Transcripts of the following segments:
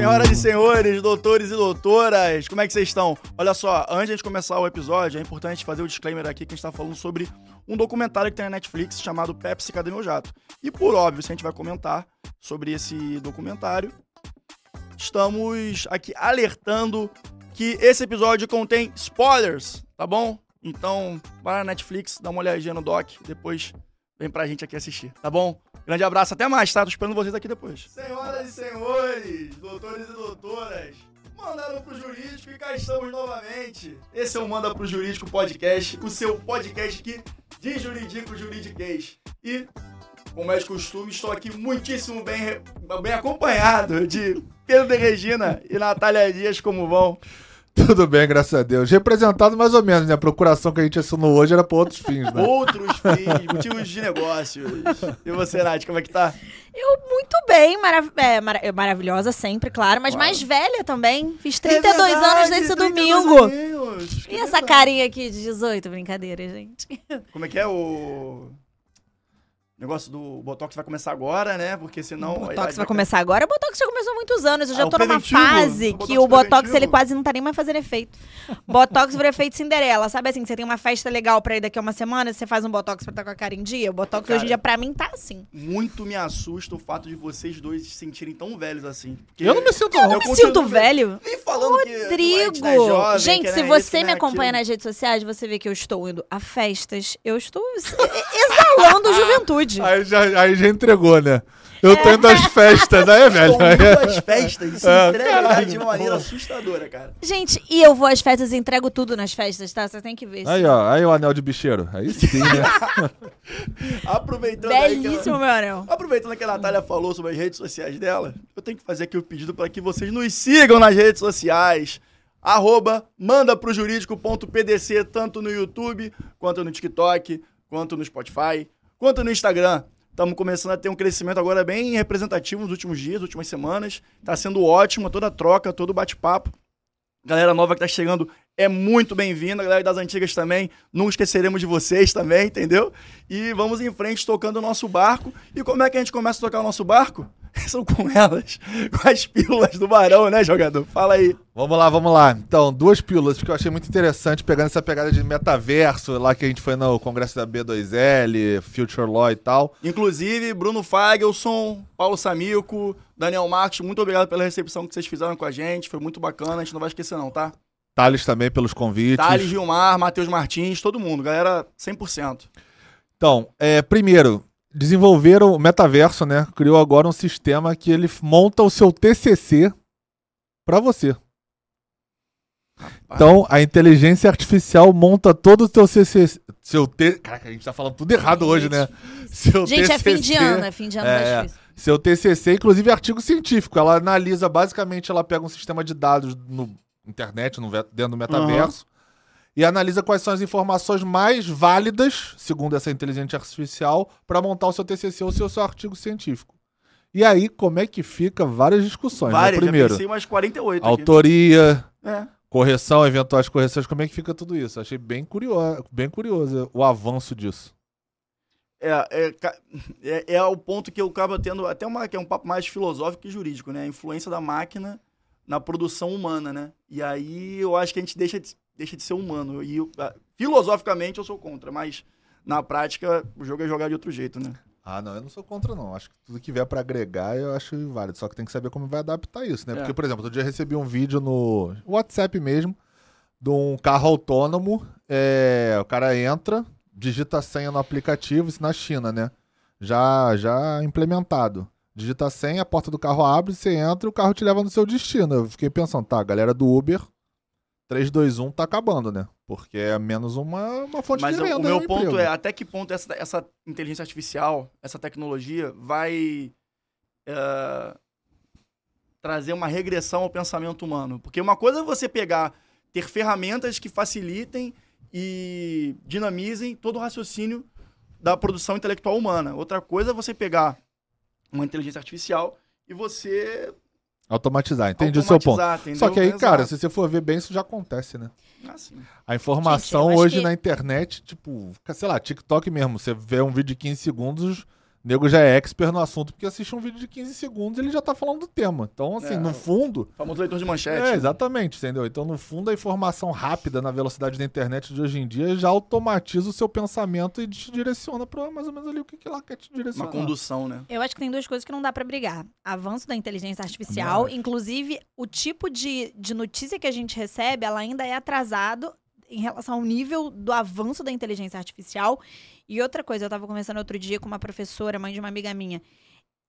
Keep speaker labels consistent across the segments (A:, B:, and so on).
A: Senhoras e senhores, doutores e doutoras, como é que vocês estão? Olha só, antes de começar o episódio, é importante fazer o disclaimer aqui que a gente tá falando sobre um documentário que tem na Netflix chamado Pepsi Cadê Meu Jato? E por óbvio, se a gente vai comentar sobre esse documentário, estamos aqui alertando que esse episódio contém spoilers, tá bom? Então, vai na Netflix, dá uma olhadinha no doc, depois vem pra gente aqui assistir, tá bom? Grande abraço, até mais, tá? Tô esperando vocês aqui depois. Senhoras e senhores, doutores e doutoras, mandaram pro jurídico e cá estamos novamente. Esse é o Manda pro Jurídico Podcast, o seu podcast que de juridico juridiquês. E, como é de costume, estou aqui muitíssimo bem, bem acompanhado de Pedro de Regina e Natália Dias, como vão?
B: Tudo bem, graças a Deus. Representado mais ou menos, né? A procuração que a gente assinou hoje era para outros fins, né?
A: Outros fins, motivos de negócios. E você, Nath, como é que tá?
C: Eu muito bem, marav é, mara maravilhosa sempre, claro, mas claro. mais velha também. Fiz 32 é verdade, anos nesse domingo. Aninhos, e essa carinha aqui de 18, brincadeira, gente.
A: Como é que é o negócio do Botox vai começar agora, né? Porque senão.
C: O Botox vai, começar agora. O Botox já começou há muitos anos. Eu já ah, tô numa fase que o Botox preventivo. ele quase não tá nem mais fazendo efeito. Botox vira efeito Cinderela. Sabe assim, você tem uma festa legal pra ir daqui a uma semana, você faz um Botox pra estar com a cara em dia? O Botox cara, hoje em dia pra mim tá assim.
A: Muito me assusta o fato de vocês dois se sentirem tão velhos assim.
B: Eu não me sinto
C: Eu não me sinto velho.
A: Nem falando
C: Rodrigo.
A: que. Rodrigo! É jovem,
C: Gente,
A: que
C: se você isso, me acompanha nas redes sociais, você vê que eu estou indo a festas. Eu estou exalando juventude.
B: Aí já. Aí já entregou, né? Eu tô indo às festas, aí, é, velho.
A: Eu indo às festas, isso é, entrega de uma maneira assustadora, cara.
C: Gente, e eu vou às festas e entrego tudo nas festas, tá? Você tem que ver.
B: Aí, ó, aí o anel de bicheiro. Aí sim, né?
A: Aproveitando
C: Belíssimo, meu anel.
A: Aproveitando que a Natália falou sobre as redes sociais dela, eu tenho que fazer aqui o pedido para que vocês nos sigam nas redes sociais. Arroba manda pro jurídico.pdc, tanto no YouTube, quanto no TikTok, quanto no Spotify, quanto no Instagram. Estamos começando a ter um crescimento agora bem representativo nos últimos dias, últimas semanas. Está sendo ótimo, toda troca, todo bate-papo. Galera nova que está chegando é muito bem-vinda. Galera das antigas também, não esqueceremos de vocês também, entendeu? E vamos em frente tocando o nosso barco. E como é que a gente começa a tocar o nosso barco? São com elas, com as pílulas do Barão, né, jogador? Fala aí.
B: Vamos lá, vamos lá. Então, duas pílulas que eu achei muito interessante, pegando essa pegada de metaverso, lá que a gente foi no congresso da B2L, Future Law e tal.
A: Inclusive, Bruno Fagelson, Paulo Samico, Daniel Marques, muito obrigado pela recepção que vocês fizeram com a gente. Foi muito bacana, a gente não vai esquecer não, tá?
B: Thales também pelos convites.
A: Thales, Gilmar, Matheus Martins, todo mundo. Galera, 100%.
B: Então, é, primeiro, desenvolveram o metaverso, né? Criou agora um sistema que ele monta o seu TCC para você. Então, a inteligência artificial monta todo o teu CC, seu T, caraca, a gente tá falando tudo errado hoje, né?
C: Seu gente, TCC, é fim de ano, é fim de ano é, difícil.
B: Seu TCC, inclusive artigo científico, ela analisa basicamente, ela pega um sistema de dados no internet, no, dentro do metaverso, uhum e analisa quais são as informações mais válidas, segundo essa inteligência artificial, para montar o seu TCC ou o seu, seu artigo científico. E aí, como é que fica? Várias discussões.
A: Né? Várias,
B: né? Primeiro,
A: já pensei umas 48
B: autoria, é. correção, eventuais correções, como é que fica tudo isso? Achei bem curioso, bem curioso o avanço disso.
A: É, é, é, é o ponto que eu acabo tendo até uma, que é um papo mais filosófico que jurídico, né? A influência da máquina na produção humana, né? E aí eu acho que a gente deixa de deixa de ser humano. E ah, filosoficamente eu sou contra, mas na prática o jogo é jogar de outro jeito, né?
B: Ah, não, eu não sou contra, não. Acho que tudo que vier para agregar eu acho válido. Só que tem que saber como vai adaptar isso, né? É. Porque, por exemplo, outro dia eu recebi um vídeo no WhatsApp mesmo de um carro autônomo. É, o cara entra, digita a senha no aplicativo, isso na China, né? Já, já implementado. Digita a senha, a porta do carro abre, você entra e o carro te leva no seu destino. Eu fiquei pensando, tá, a galera do Uber 3, 2, 1 tá acabando, né? Porque é menos uma, uma fonte
A: Mas
B: de renda.
A: Mas o meu ponto emprego. é até que ponto essa, essa inteligência artificial, essa tecnologia vai é, trazer uma regressão ao pensamento humano. Porque uma coisa é você pegar, ter ferramentas que facilitem e dinamizem todo o raciocínio da produção intelectual humana. Outra coisa é você pegar uma inteligência artificial e você
B: Automatizar, entendi o seu ponto. Entendeu? Só que aí, Exato. cara, se você for ver bem, isso já acontece, né? Ah, a informação Gente, hoje que... na internet, tipo, sei lá, TikTok mesmo, você vê um vídeo de 15 segundos, nego já é expert no assunto, porque assiste um vídeo de 15 segundos e ele já tá falando do tema. Então, assim,
A: É.
B: no fundo.
A: Famoso leitor de manchete.
B: É, exatamente, entendeu? Então, no fundo, a informação rápida na velocidade da internet de hoje em dia já automatiza o seu pensamento e te direciona pra mais ou menos ali o que, que ela quer te
A: Uma
B: direcionar.
A: condução, né?
C: Eu acho que tem duas coisas que não dá pra brigar. Avanço da inteligência artificial, inclusive o tipo de, de notícia que a gente recebe, ela ainda é atrasado em relação ao nível do avanço da inteligência artificial. E outra coisa, eu estava conversando outro dia com uma professora, mãe de uma amiga minha.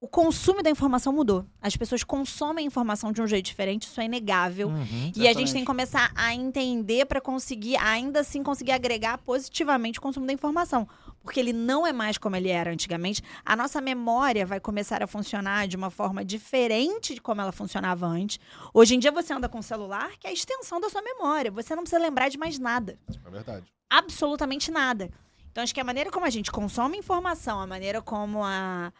C: O consumo da informação mudou. As pessoas consomem informação de um jeito diferente, isso é inegável.
B: Uhum.
C: E a gente tem que começar a entender para conseguir, ainda assim, conseguir agregar positivamente o consumo da informação. Porque ele não é mais como ele era antigamente. A nossa memória vai começar a funcionar de uma forma diferente de como ela funcionava antes. Hoje em dia você anda com o celular, que é a extensão da sua memória. Você não precisa lembrar de mais nada.
B: É verdade.
C: Absolutamente nada. Então, acho que a maneira como a gente consome informação, a maneira como a.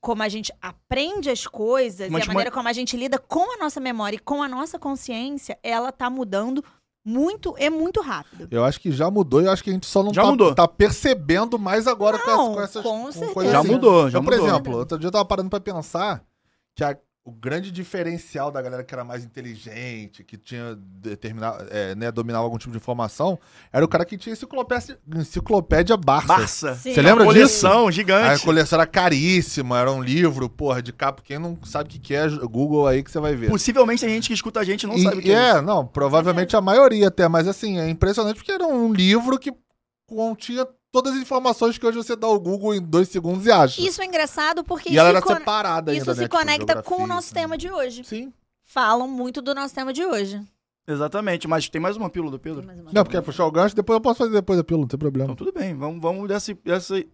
C: Como a gente aprende as coisas
A: Mas
C: e a maneira como a gente lida com a nossa memória e com a nossa consciência, ela tá mudando muito e muito rápido.
B: Eu acho que já mudou e eu acho que a gente só não
A: Já
B: tá,
A: mudou.
B: tá percebendo mais agora com,
C: Não,
B: essa, com essas
C: com
B: com
C: certeza.
B: coisas
A: Já
B: assim.
A: mudou, já
B: Então, por
A: mudou.
B: exemplo, outro dia eu tava parando pra pensar que a- o grande diferencial da galera que era mais inteligente, que tinha determinado, é, né, dominava algum tipo de informação, era o cara que tinha enciclopédia, enciclopédia Barça.
A: Barça.
C: Sim.
B: Você lembra disso?
A: Coleção
B: A
A: gigante.
B: coleção era caríssima, era um livro, porra, de capa. Quem não sabe o que que é, Google aí que você vai ver.
A: Possivelmente tem gente que escuta a gente não
B: E-
A: sabe o que é.
B: é, não, provavelmente a maioria até, mas assim, é impressionante porque era um livro que continha todas as informações que hoje você dá ao Google em dois segundos e acha.
C: Isso é engraçado porque
B: e
C: isso,
B: ela era
C: con-
B: separada ainda,
C: isso se
B: né, tipo,
C: conecta com o nosso
B: assim.
C: tema de hoje.
B: Sim.
C: Falam muito do nosso tema de hoje.
A: Exatamente, mas tem mais uma pílula do Pedro?
B: Não, porque é puxar o gancho, depois eu posso fazer depois da pílula, não tem problema.
A: Então tudo bem, vamos, vamos dessa, dessa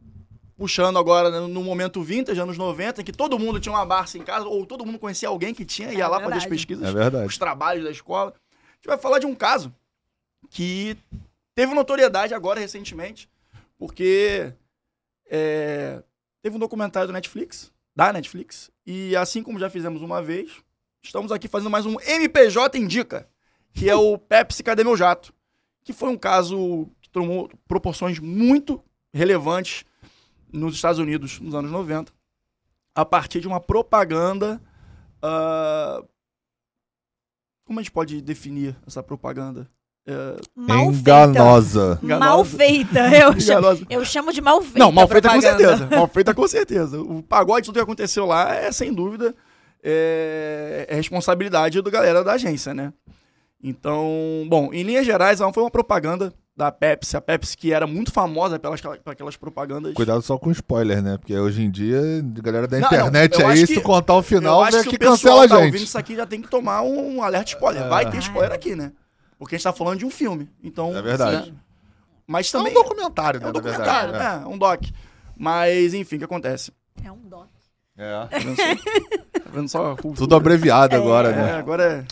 A: puxando agora no- no momento vintage, anos 90, em que todo mundo tinha uma Barça em casa, ou todo mundo conhecia alguém que tinha, ia
C: É
A: lá fazer as pesquisas,
B: É verdade.
A: os trabalhos da escola. A gente vai falar de um caso que teve notoriedade agora recentemente, porque é, teve um documentário do Netflix, da Netflix, e assim como já fizemos uma vez, estamos aqui fazendo mais um MPJ Indica, que é o Pepsi Cadê Meu Jato, que foi um caso que tomou proporções muito relevantes nos Estados Unidos nos anos 90, a partir de uma propaganda. ah, como a gente pode definir essa propaganda? É,
C: Mal
B: Enganosa.
C: feita. Mal feita. Eu chamo,
A: enganosa.
C: eu chamo de mal feita.
A: Não, mal feita com certeza. Mal feita com certeza. O pagode, tudo que aconteceu lá é, sem dúvida, é, é responsabilidade do galera da agência, né? Então, bom, em linhas gerais, ela foi uma propaganda da Pepsi. A Pepsi que era muito famosa pelas, aquelas propagandas.
B: Cuidado só com spoiler, né? Porque hoje em dia, a galera da
A: Não,
B: internet
A: não, que-
B: tu contar o
A: Eu
B: final,
A: acho
B: vem
A: que
B: aqui
A: o pessoal
B: cancela
A: tá
B: a
A: ouvindo
B: gente.
A: isso aqui já tem que tomar um alerta spoiler. Vai ter spoiler aqui, né? Porque a gente tá falando de um filme. Então,
B: É verdade.
A: né? Mas
B: É um
A: também
B: documentário, né?
A: é um documentário,
B: verdade.
A: é, um doc. Mas, enfim, o que acontece?
C: É um dó.
B: É.
A: Tá vendo só? Tá vendo só?
B: Tudo abreviado agora,
A: É,
B: né?
A: agora é.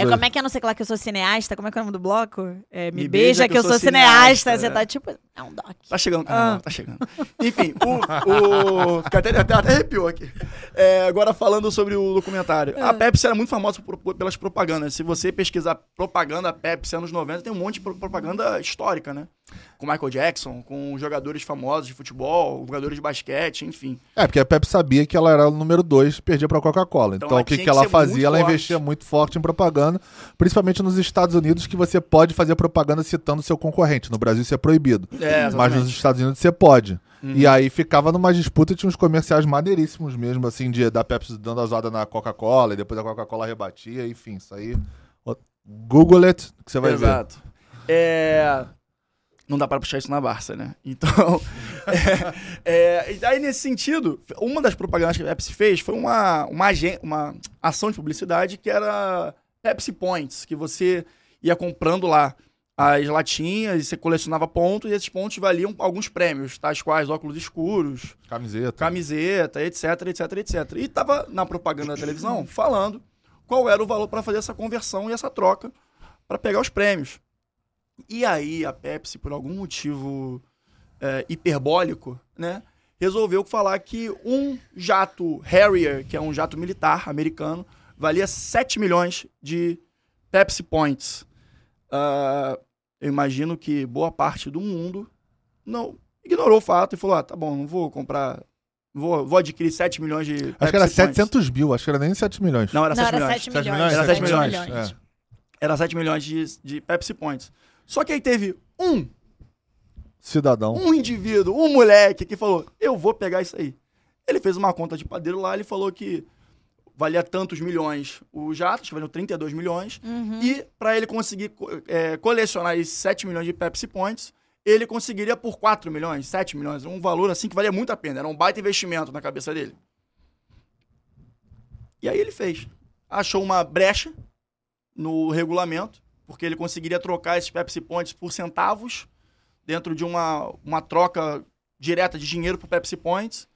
C: É como é que é não sei lá que eu sou cineasta? Como é que é o nome do bloco? É, me,
A: Me
C: beija, que eu sou cineasta. Você
A: é.
C: tá tipo. É um doc.
A: Tá chegando,
C: Ah.
A: cara, tá chegando. Enfim, o. o até, até, até arrepiou aqui. É, agora falando sobre o documentário.
C: Ah.
A: A Pepsi era muito famosa por- por- pelas propagandas. Se você pesquisar propaganda Pepsi anos 90, tem um monte de pro- propaganda histórica, né? Com Michael Jackson, com jogadores famosos de futebol, jogadores de basquete, enfim.
B: É, porque a Pepsi sabia que ela era o número 2 perdia pra Coca-Cola.
A: Então
B: Então, o que, que
A: que
B: ela fazia? Ela
A: forte.
B: investia muito forte em propaganda, principalmente nos Estados Unidos, que você pode fazer propaganda citando seu concorrente. No Brasil isso é proibido.
A: É,
B: Mas nos Estados Unidos você pode.
A: Uhum.
B: E aí ficava numa disputa, tinha uns comerciais maneiríssimos mesmo, assim, de, da Pepsi dando a zoada na Coca-Cola, e depois a Coca-Cola rebatia, enfim, isso aí. Google it, que você vai ver.
A: Exato. É... Não dá pra puxar isso na Barça, né? Então, é, é, e aí nesse sentido, uma das propagandas que a Pepsi fez foi uma, uma, uma ação de publicidade que era Pepsi Points, que você ia comprando lá as latinhas e você colecionava pontos e esses pontos valiam alguns prêmios, tais quais óculos escuros,
B: Camiseta.
A: camiseta, etc, etc, etc. E tava na propaganda da televisão falando qual era o valor para fazer essa conversão e essa troca para pegar os prêmios. E aí a Pepsi, por algum motivo é, hiperbólico, né, resolveu falar que um jato Harrier, que é um jato militar americano, valia 7 milhões de Pepsi Points. Ah, eu imagino que boa parte do mundo não ignorou o fato e falou: ah, tá bom, não vou comprar. Vou, vou adquirir 7 milhões de.
B: Acho
A: Pepsi
B: que era
A: Points.
B: 700 mil, acho que era nem 7 milhões.
A: Não, era
C: Não,
A: 7
C: era
A: milhões.
C: 7
B: Sete
C: milhões.
B: milhões?
A: Era 7
C: milhões.
A: milhões.
B: É.
A: Era 7 milhões de, de Pepsi Points. Só que aí teve um,
B: Cidadão.
A: um indivíduo, um moleque que falou: eu vou pegar isso aí. Ele fez uma conta de padeiro lá, ele falou que valia tantos milhões o jato, acho que valeu 32 milhões.
C: Uhum.
A: E para ele conseguir co- é, colecionar esses 7 milhões de Pepsi Points, ele conseguiria por 4 milhões, 7 milhões, um valor assim que valia muito a pena. Era um baita investimento na cabeça dele. E aí ele fez. Achou uma brecha no regulamento, porque ele conseguiria trocar esses Pepsi Points por centavos dentro de uma, uma troca direta de dinheiro por Pepsi Points.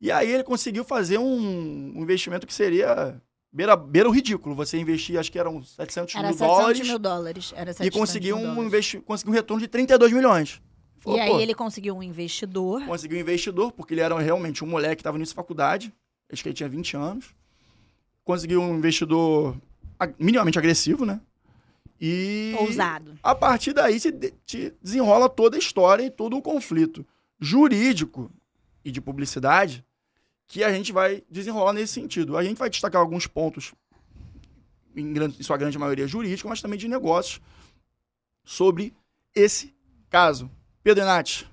A: E aí ele conseguiu fazer um, um investimento que seria beira, beira o ridículo. Você investir, acho que eram 700
C: Era
A: mil
C: 700
A: dólares
C: mil dólares. Era
A: e
C: 700
A: conseguiu
C: mil
A: um,
C: dólares.
A: investi conseguiu um retorno de 32 milhões. Falou,
C: E aí
A: pô,
C: ele conseguiu um investidor.
A: conseguiu um investidor, porque ele era realmente um moleque que estava nisso faculdade. Acho que ele tinha 20 anos. Conseguiu um investidor minimamente agressivo, né? E
C: Ousado.
A: a partir daí se de- desenrola toda a história e todo o conflito jurídico e de publicidade que a gente vai desenrolar nesse sentido. A gente vai destacar alguns pontos, em, grande, em sua grande maioria jurídico, mas também de negócios, sobre esse caso. Pedro Enati,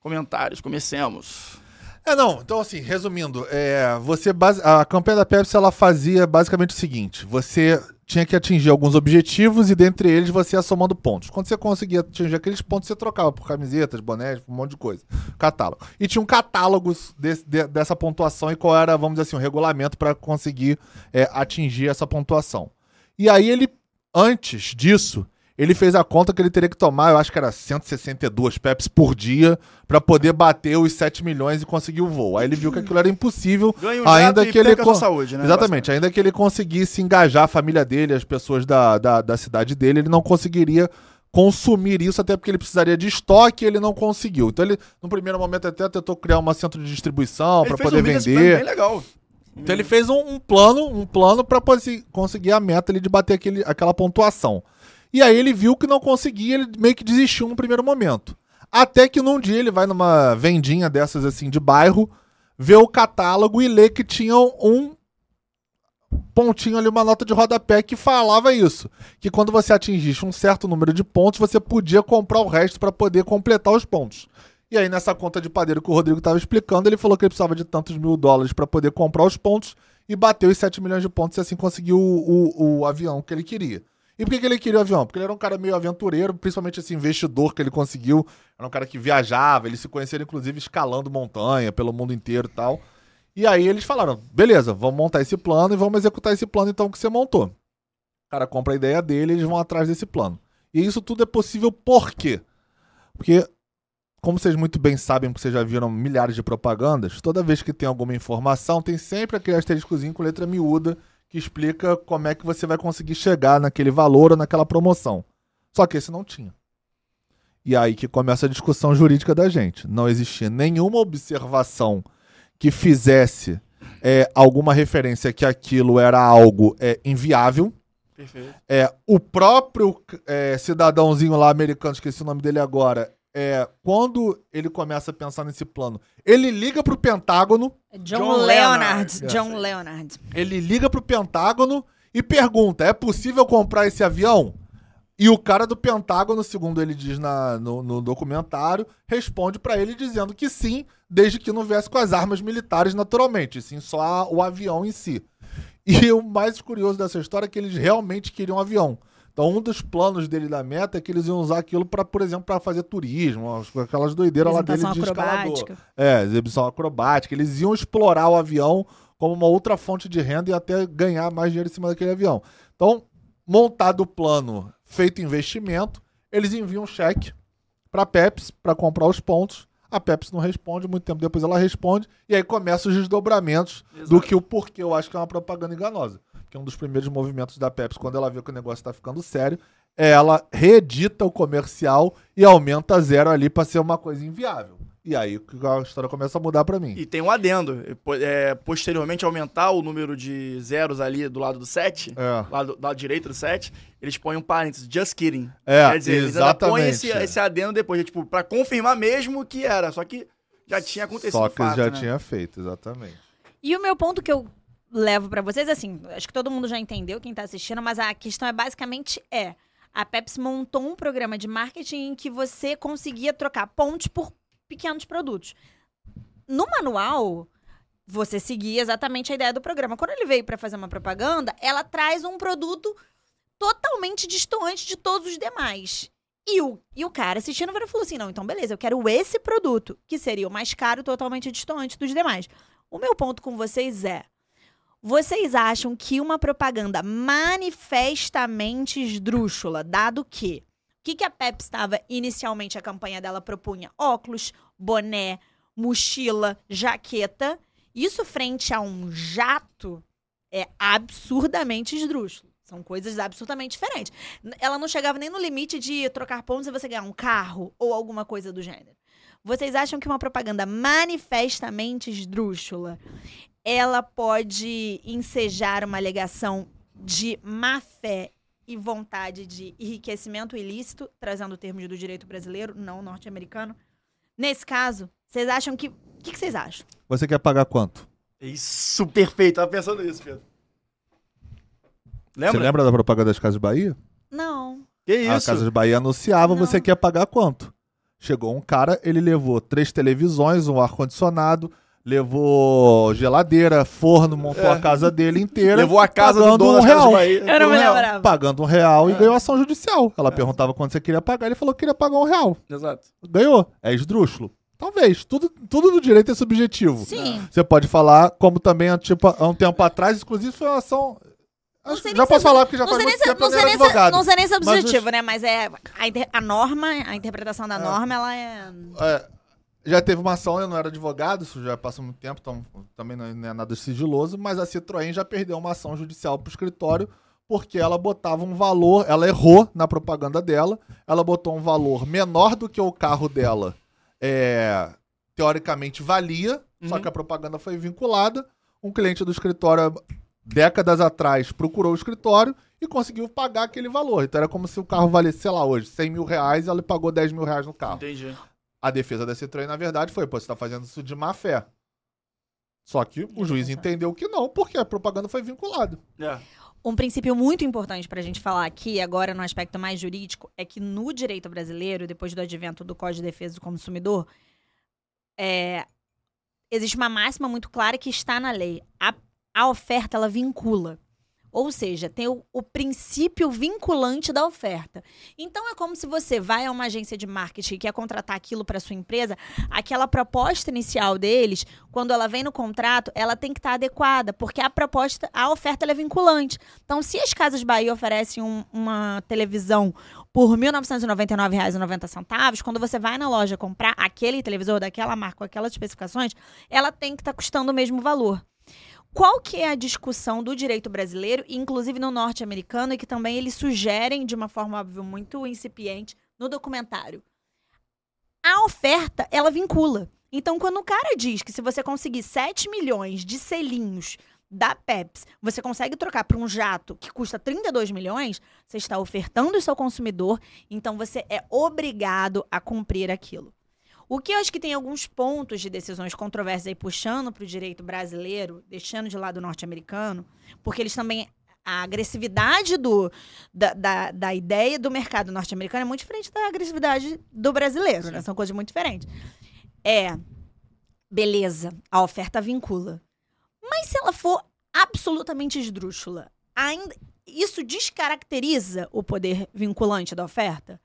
A: comentários, comecemos.
B: É, não, então assim, resumindo, é, você base- a campanha da Pepsi ela fazia basicamente o seguinte: você tinha que atingir alguns objetivos e dentre eles você ia somando pontos. Quando você conseguia atingir aqueles pontos, você trocava por camisetas, bonés, um monte de coisa. Catálogo. E tinha um catálogo desse- de- dessa pontuação e qual era, vamos dizer assim, o regulamento para conseguir é, atingir essa pontuação. E aí ele, antes disso, ele fez a conta que ele teria que tomar, eu acho que era 162 Pepsi por dia para poder bater os 7 milhões e conseguir o voo. Aí ele viu que aquilo era impossível,
A: um
B: ainda que ele con-
A: saúde, né?
B: Exatamente, ainda que ele conseguisse engajar a família dele, as pessoas da, da, da cidade dele, ele não conseguiria consumir isso, até porque ele precisaria de estoque e ele não conseguiu. Então ele, no primeiro momento, até tentou criar um centro de distribuição para poder
A: um
B: vender.
A: bem legal.
B: Então ele fez um, um plano, um plano para conseguir a meta ali de bater aquele, aquela pontuação. E aí ele viu que não conseguia, ele meio que desistiu no primeiro momento. Até que num dia ele vai numa vendinha dessas assim de bairro, vê o catálogo e lê que tinha um pontinho ali, uma nota de rodapé que falava isso. Que quando você atingisse um certo número de pontos, você podia comprar o resto para poder completar os pontos. E aí, nessa conta de padeiro que o Rodrigo estava explicando, ele falou que ele precisava de tantos mil dólares para poder comprar os pontos e bateu os 7 milhões de pontos e assim conseguiu o, o, o avião que ele queria. E por que, que ele queria o avião? Porque ele era um cara meio aventureiro, principalmente esse investidor que ele conseguiu. Era um cara que viajava, eles se conheceram inclusive escalando montanha pelo mundo inteiro e tal. E aí eles falaram: beleza, vamos montar esse plano e vamos executar esse plano então que você montou. O cara compra a ideia dele e eles vão atrás desse plano. E isso tudo é possível por quê? Porque, como vocês muito bem sabem, porque vocês já viram milhares de propagandas, toda vez que tem alguma informação, tem sempre aquele asteriscozinho com letra miúda que explica como é que você vai conseguir chegar naquele valor ou naquela promoção. Só que esse não tinha. E aí que começa a discussão jurídica da gente. Não existia nenhuma observação que fizesse é, alguma referência que aquilo era algo é, inviável.
A: Perfeito.
B: É, o próprio é, cidadãozinho lá americano, esqueci o nome dele agora, é, quando ele começa a pensar nesse plano, ele liga pro Pentágono,
C: John,
A: John
C: Leonard.
A: Leonard.
C: John Leonard.
B: ele liga pro Pentágono e pergunta: é possível comprar esse avião? E o cara do Pentágono, segundo ele diz na- no, no documentário, responde pra ele dizendo que sim, desde que não viesse com as armas militares naturalmente, sim só a- o avião em si. E o mais curioso dessa história é que eles realmente queriam um avião. Então, um dos planos dele da meta é que eles iam usar aquilo para, por exemplo, para fazer turismo, aquelas doideiras lá dele de escalador.
C: acrobática.
B: É, exibição acrobática. Eles iam explorar o avião como uma outra fonte de renda e até ganhar mais dinheiro em cima daquele avião. Então, montado o plano, feito investimento, eles enviam um cheque para a Pepsi para comprar os pontos. A Pepsi não responde, muito tempo depois ela responde, e aí começam os desdobramentos do
A: Exato.
B: que o porquê eu acho que é uma propaganda enganosa. Porque um dos primeiros movimentos da Pepsi, quando ela vê que o negócio está ficando sério, é ela reedita o comercial e aumenta zero ali para ser uma coisa inviável. E aí a história começa a mudar para mim.
A: E tem um adendo. É, posteriormente, aumentar o número de zeros ali do lado do 7, é. lado, do lado direito do 7, eles põem um parênteses, just kidding.
B: É, Quer dizer, exatamente.
A: eles ainda põem esse, esse adendo depois, é, tipo, pra confirmar mesmo que era. Só que já tinha acontecido.
B: Só que
A: fato,
B: já
A: né?
B: tinha feito, exatamente.
C: E o meu ponto que eu levo para vocês, assim, acho que todo mundo já entendeu, quem tá assistindo, mas a questão é basicamente é. A Pepsi montou um programa de marketing em que você conseguia trocar pontos por pequenos produtos. No manual, você seguia exatamente a ideia do programa. Quando ele veio para fazer uma propaganda, ela traz um produto totalmente distante de todos os demais. E o, e o cara assistindo falou assim: não, então beleza, eu quero esse produto, que seria o mais caro, totalmente distante dos demais. O meu ponto com vocês é: vocês acham que uma propaganda manifestamente esdrúxula, dado que o que, que a Pepsi estava inicialmente, a campanha dela propunha? Óculos, boné, mochila, jaqueta. Isso frente a um jato é absurdamente esdrúxulo. São coisas absurdamente diferentes. Ela não chegava nem no limite de trocar pontos e você ganhar um carro ou alguma coisa do gênero. Vocês acham que uma propaganda manifestamente esdrúxula ela pode ensejar uma alegação de má fé e vontade de enriquecimento ilícito, trazendo o termo do direito brasileiro, não norte-americano. Nesse caso, vocês acham que. O que, que, vocês acham?
B: Você quer pagar quanto?
A: Isso, perfeito. Tava pensando nisso, Pedro.
B: Lembra? Você lembra da propaganda das Casas Bahia?
C: Não.
A: Que isso?
B: A Casas Bahia anunciava, não. você quer pagar quanto? Chegou um cara, ele levou três televisões, um ar-condicionado, levou geladeira, forno, montou é. a casa dele inteira.
A: Levou a casa do dono
B: um real.
C: Eu não me lembrava.
B: Pagando um real é. e ganhou ação judicial. Ela é. perguntava quanto você queria pagar, ele falou que queria pagar um real.
A: Exato.
B: Ganhou. É esdrúxulo. Talvez. Tudo, tudo do direito é subjetivo.
C: Sim.
B: Você pode falar, como também, tipo, há um tempo atrás, inclusive foi uma ação já posso falar, porque já faz muito tempo
C: não sei nem advogado. Não sei nem se é subjetivo, mas, né? Mas é a, inter, a norma, a interpretação da é, norma, ela é...
B: é já teve uma ação, eu não era advogado, isso já passa muito tempo, então também não é nada sigiloso, mas a Citroën já perdeu uma ação judicial para o escritório porque ela botava um valor, ela errou na propaganda dela, ela botou um valor menor do que o carro dela é, teoricamente valia, uhum. só que a propaganda foi vinculada. Um cliente do escritório, décadas atrás, procurou o escritório e conseguiu pagar aquele valor. Então era como se o carro valesse, sei lá, hoje, 100 mil reais e ela pagou 10 mil reais no carro.
A: Entendi.
B: A defesa da Citroën, na verdade, foi: pô, você está fazendo isso de má fé. Só que o juiz entendeu que não, porque a propaganda foi vinculada.
A: É.
C: Um princípio muito importante para a gente falar aqui, agora no aspecto mais jurídico, é que no direito brasileiro, depois do advento do Código de Defesa do Consumidor, é, existe uma máxima muito clara que está na lei. A, a oferta, ela vincula. Ou seja, tem o, o, princípio vinculante da oferta. Então é como se você vai a uma agência de marketing e quer contratar aquilo para sua empresa, aquela proposta inicial deles, quando ela vem no contrato, ela tem que estar tá adequada, porque a proposta, a oferta é vinculante. Então, se as Casas Bahia oferecem um, uma televisão por R$ 1.999,90, quando você vai na loja comprar aquele televisor daquela marca com aquelas especificações, ela tem que estar tá custando o mesmo valor. Qual que é a discussão do direito brasileiro, inclusive no norte-americano, e que também eles sugerem, de uma forma óbvio, muito incipiente, no documentário? A oferta, ela vincula. Então, quando o cara diz que se você conseguir 7 milhões de selinhos da Pepsi, você consegue trocar para um jato que custa 32 milhões, você está ofertando isso ao consumidor, então você é obrigado a cumprir aquilo. O que eu acho que tem alguns pontos de decisões controversas aí puxando para o direito brasileiro, deixando de lado o norte-americano, porque eles também. A agressividade do, da, da, da ideia do mercado norte-americano é muito diferente da agressividade do brasileiro, né? São coisas muito diferentes. É. Beleza, a oferta vincula. Mas se ela for absolutamente esdrúxula, ainda isso descaracteriza o poder vinculante da oferta?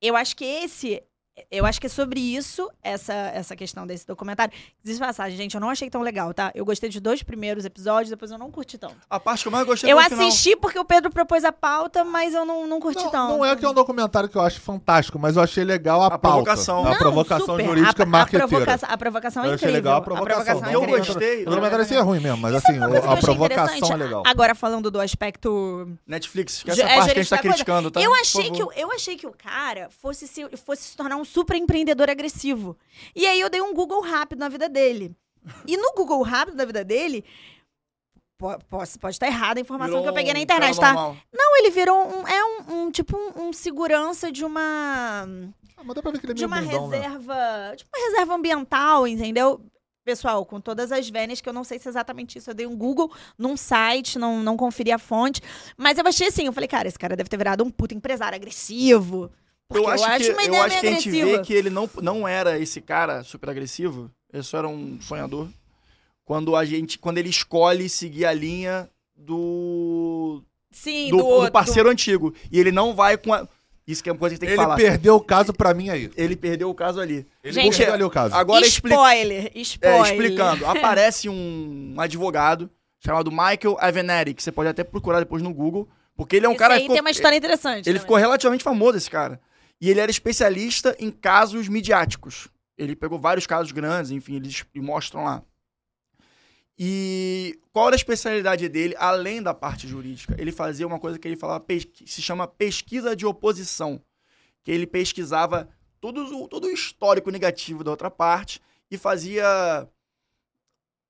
C: Eu acho que esse eu acho que é sobre isso, essa, essa questão desse documentário. Diz passagem, gente, eu não achei tão legal, tá? Eu gostei dos dois primeiros episódios, depois eu não curti tanto.
A: A parte que eu mais gostei
C: Eu assisti final. porque o Pedro propôs a pauta, mas eu não, não curti
B: não,
C: tanto.
B: Não é que é um documentário que eu acho fantástico, mas eu achei legal a, a pauta. Provocação.
C: Não,
B: a provocação super. jurídica a, marqueteira. A
C: provocação, a provocação é eu
B: incrível.
C: achei legal
B: a provocação. A provocação
A: é eu gostei.
B: O documentário assim é ruim mesmo, mas assim, a provocação é legal.
C: Agora, falando do aspecto...
A: Netflix, que é essa parte que a gente tá criticando, tá?
C: Eu achei, que, eu achei que o cara fosse se, fosse se tornar um super empreendedor agressivo. E aí eu dei um Google rápido na vida dele. E no Google rápido da vida dele, Pode, pode estar errada a informação virou que eu peguei na internet, tá? Não, ele virou um. É um, um tipo um, um, segurança de uma.
B: Ah, mas dá pra ver que ele é
C: De uma
B: bundão,
C: né? reserva. Né? De uma reserva ambiental, entendeu? Pessoal, com todas as vênias, que eu não sei se é exatamente isso. Eu dei um Google num site, não, não conferi a fonte. Mas eu achei assim, eu falei, cara, esse cara deve ter virado um puta empresário agressivo.
A: Eu acho, eu acho, que, eu acho que a gente vê que ele não, não era esse cara super agressivo. Ele só era um sonhador quando a gente quando ele escolhe seguir a linha do
C: Sim,
A: do, do, do parceiro do... antigo e ele não vai com a isso que é uma coisa que tem que
B: ele
A: falar.
B: Ele perdeu o caso para mim aí.
A: Ele perdeu o caso ali.
C: Ele gente,
A: ali
B: o caso.
C: Agora spoiler, expli... spoiler.
A: É, explicando. Aparece um advogado chamado Michael Avenatti, que você pode até procurar depois no Google, porque ele é um
C: esse
A: cara
C: aí ficou... tem uma história interessante. Ele
A: também. ficou relativamente famoso esse cara. E ele era especialista em casos midiáticos. Ele pegou vários casos grandes, enfim, eles mostram lá. E qual era a especialidade dele, além da parte jurídica? Ele fazia uma coisa que ele falava, que se chama pesquisa de oposição. Que ele pesquisava todo, todo o histórico negativo da outra parte e fazia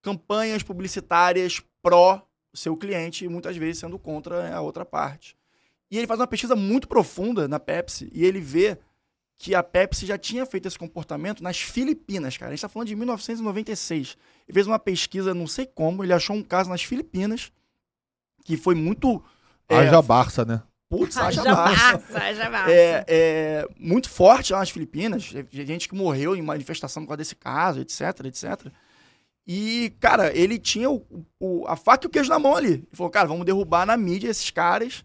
A: campanhas publicitárias pró seu cliente, muitas vezes sendo contra a outra parte. E ele faz uma pesquisa muito profunda na Pepsi e ele vê que a Pepsi já tinha feito esse comportamento nas Filipinas, cara. A gente está falando de 1996. Ele fez uma pesquisa, não sei como, ele achou um caso nas Filipinas que foi muito.
B: É, haja Barça, né?
A: Putz, haja Barça.
C: Haja Barça.
A: É, é, muito forte lá nas Filipinas. Gente que morreu em manifestação por causa desse caso, etc, etc. E, cara, ele tinha o, o, a faca e o queijo na mão ali. Ele falou, cara, vamos derrubar na mídia esses caras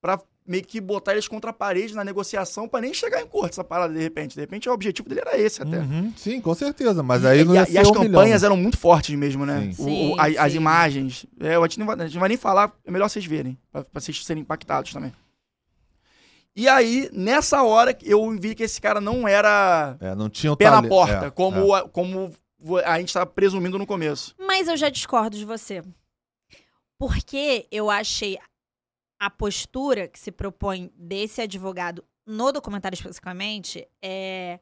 A: para meio que botar eles contra a parede na negociação para nem chegar em corte essa parada de repente. De repente o objetivo dele era esse até.
B: Uhum, sim, com certeza. Mas aí não
A: e,
B: ia
A: e, e as campanhas milhão. eram muito fortes mesmo, né?
C: Sim. O, sim,
A: o, a, sim. As imagens. É, a, gente não vai, a gente não vai nem falar, é melhor vocês verem, para vocês serem impactados também. E aí, nessa hora, eu vi que esse cara não era
B: é, não tinha
A: pé na porta, é, como, é. A, como a gente estava presumindo no começo.
C: Mas eu já discordo de você. Porque eu achei a postura que se propõe desse advogado no documentário especificamente é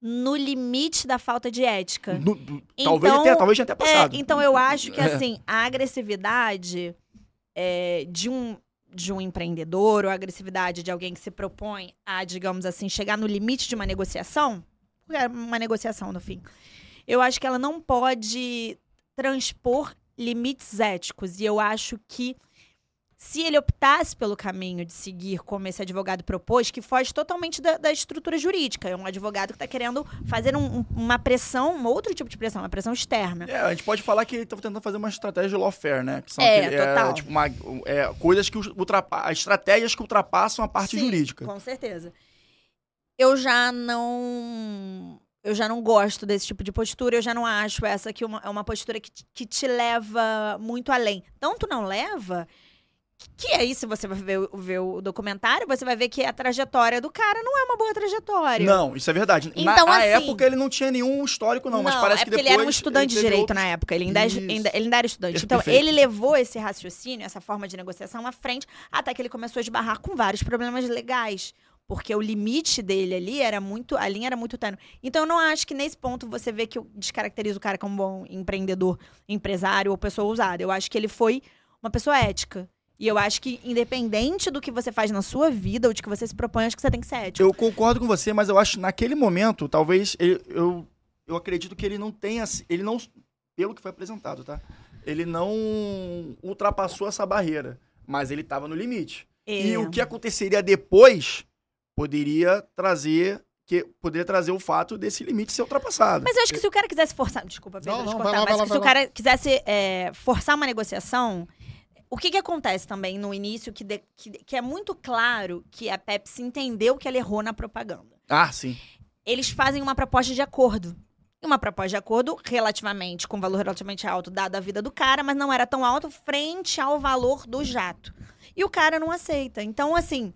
C: no limite da falta de ética. No,
A: então, talvez, tenha, talvez tenha até passado.
C: É, então eu acho que assim, a agressividade é, de um de um empreendedor ou a agressividade de alguém que se propõe a, digamos assim, chegar no limite de uma negociação, é uma negociação no fim. Eu acho que ela não pode transpor limites éticos e eu acho que se ele optasse pelo caminho de seguir como esse advogado propôs, que foge totalmente da, da estrutura jurídica. É um advogado que está querendo fazer um, um, uma pressão, um outro tipo de pressão, uma pressão externa.
A: É, a gente pode falar que ele está tentando fazer uma estratégia de lawfare, né?
C: Que são é, aquele, total.
A: É, tipo, uma, é, coisas que ultrapassam, estratégias que ultrapassam a parte
C: Sim,
A: jurídica.
C: com certeza. Eu já não eu já não gosto desse tipo de postura, eu já não acho essa que uma, é uma postura que, que te leva muito além. Tanto não leva que aí, se você vai ver, ver, o documentário, você vai ver que a trajetória do cara não é uma boa trajetória.
A: Não, isso é verdade. Então, na, assim, época ele não tinha nenhum histórico, não, não mas parece
C: é
A: que depois.
C: Ele era um estudante de direito outros... na época, ele ainda, ainda, ele ainda era estudante. Isso, então, perfeito. ele levou esse raciocínio, essa forma de negociação à frente, até que ele começou a esbarrar com vários problemas legais. Porque o limite dele ali era muito. A linha era muito tênue. Então, eu não acho que nesse ponto você vê que descaracteriza o cara como um bom empreendedor, empresário ou pessoa usada. Eu acho que ele foi uma pessoa ética. E eu acho que, independente do que você faz na sua vida ou de que você se propõe, acho que você tem que ser ético.
A: Eu concordo com você, mas eu acho que naquele momento, talvez, eu, eu, eu acredito que ele não tenha. Ele não. Pelo que foi apresentado, tá? Ele não ultrapassou essa barreira. Mas ele estava no limite. É. E o que aconteceria depois poderia trazer que poderia trazer o fato desse limite ser ultrapassado.
C: Mas eu acho que se o cara quisesse forçar. Desculpa, Pedro, não, não, cortar, lá, mas lá, se o cara quisesse é, forçar uma negociação, o que, que acontece também no início que, de, que, que, é muito claro que a Pepsi entendeu que ela errou na propaganda.
A: Ah, sim.
C: Eles fazem uma proposta de acordo. Uma proposta de acordo relativamente, com valor relativamente alto, dado a vida do cara, mas não era tão alto frente ao valor do jato. E o cara não aceita. Então, assim.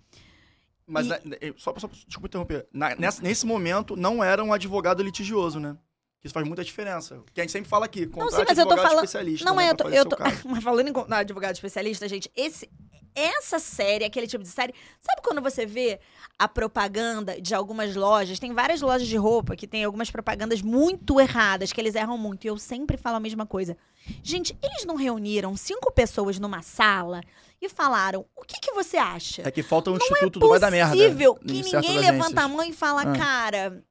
A: Mas, e... na, só, só, desculpa interromper. Na, nessa, nesse momento, não era um advogado litigioso, né? Isso faz muita diferença. Que a gente sempre fala aqui, contrate não, sim, mas eu tô falando... especialista.
C: Não,
A: né,
C: eu tô, eu tô... mas falando em advogado especialista, gente, esse essa série, aquele tipo de série. Sabe quando você vê a propaganda de algumas lojas? Tem várias lojas de roupa que tem algumas propagandas muito erradas, que eles erram muito. E eu sempre falo a mesma coisa. Gente, eles não reuniram cinco pessoas numa sala e falaram: o que, que você acha?
A: É que falta um não instituto é do vai da merda. É
C: possível que ninguém levanta a mão e fala, ah. cara.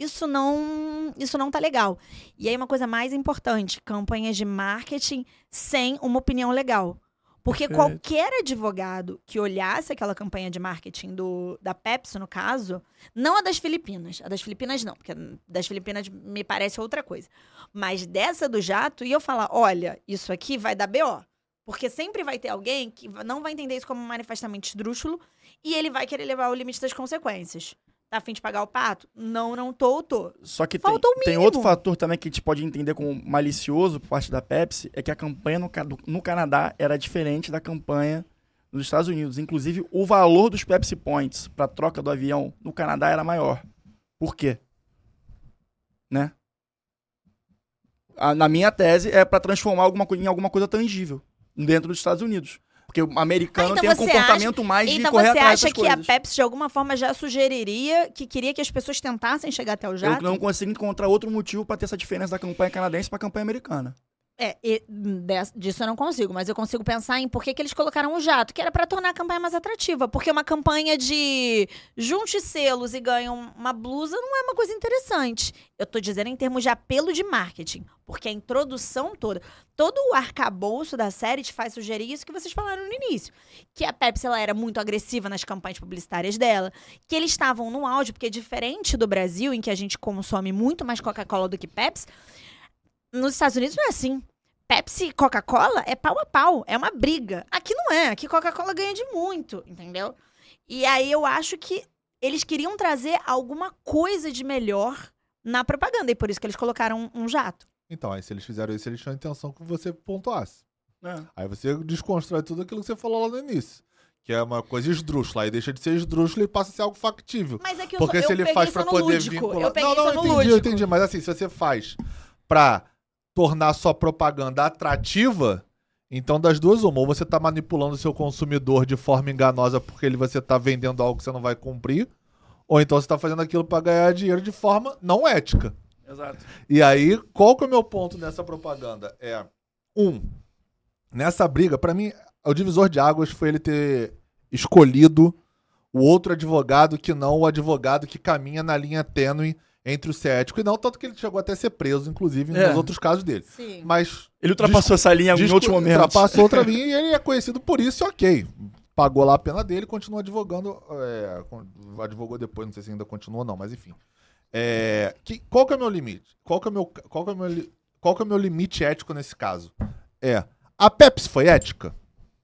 C: Isso não, isso não tá legal. E aí uma coisa mais importante, campanhas de marketing sem uma opinião legal. Porque Perfeito. qualquer advogado que olhasse aquela campanha de marketing do, da Pepsi, no caso, não a das Filipinas. A das Filipinas não, porque das Filipinas me parece outra coisa. Mas dessa do jato, ia eu falar: olha, isso aqui vai dar BO. Porque sempre vai ter alguém que não vai entender isso como manifestamente esdrúxulo e ele vai querer levar o limite das consequências. Tá afim de pagar o pato? Não, não tô, tô.
A: Só que tem, tem, outro fator também que a gente pode entender como malicioso por parte da Pepsi, é que a campanha no, no Canadá era diferente da campanha nos Estados Unidos. Inclusive, o valor dos Pepsi Points para troca do avião no Canadá era maior. Por quê? Né? A, na minha tese, é para transformar alguma, em alguma coisa tangível dentro dos Estados Unidos. Porque o americano ah, então tem um comportamento
C: acha,
A: mais
C: então
A: de correr
C: atrás
A: Então você
C: acha que a Pepsi, de alguma forma, já sugeriria que queria que as pessoas tentassem chegar até o jato?
A: Eu não consigo encontrar outro motivo para ter essa diferença da campanha canadense para a campanha americana.
C: É, e, disso eu não consigo, mas eu consigo pensar em por que, que eles colocaram o jato, que era para tornar a campanha mais atrativa. Porque uma campanha de junte selos e ganhe uma blusa não é uma coisa interessante. Eu tô dizendo em termos de apelo de marketing. Porque a introdução toda, todo o arcabouço da série te faz sugerir isso que vocês falaram no início. Que a Pepsi ela era muito agressiva nas campanhas publicitárias dela, que eles estavam no áudio, porque diferente do Brasil, em que a gente consome muito mais Coca-Cola do que Pepsi, nos Estados Unidos não é assim. Pepsi e Coca-Cola é pau a pau, é uma briga. Aqui não é, aqui Coca-Cola ganha de muito, entendeu? E aí eu acho que eles queriam trazer alguma coisa de melhor na propaganda, e por isso que eles colocaram um, jato.
B: Então, aí se eles fizeram isso, eles tinham a intenção que você pontuasse. É. Aí você desconstrói tudo aquilo que você falou lá no início. Que é uma coisa esdrúxula, aí deixa de ser esdrúxula e passa a ser algo factível.
C: Mas é que eu
B: Porque
C: sou,
B: se ele faz para poder lúdico. vincular. não, não, entendi, lúdico. eu entendi. Mas assim, se você faz pra tornar sua propaganda atrativa, então das duas uma, ou você está manipulando o seu consumidor de forma enganosa porque ele, você está vendendo algo que você não vai cumprir, ou então você está fazendo aquilo para ganhar dinheiro de forma não ética.
A: Exato.
B: E aí, qual que é o meu ponto nessa propaganda? É, um, nessa briga, para mim, o divisor de águas foi ele ter escolhido o outro advogado que não o advogado que caminha na linha tênue entre o ser ético e não, tanto que ele chegou até a ser preso, inclusive, é. nos outros casos dele. Sim. Mas.
A: Ele ultrapassou essa linha em outro momento.
B: Ultrapassou outra linha e ele é conhecido por isso, ok. Pagou lá a pena dele continua advogando. É, advogou depois, não sei se ainda continua ou não, mas enfim. É, que, qual que é o meu limite? Qual que é o meu, qual que é o meu, qual que é o meu limite ético nesse caso? É. A Pepsi foi ética?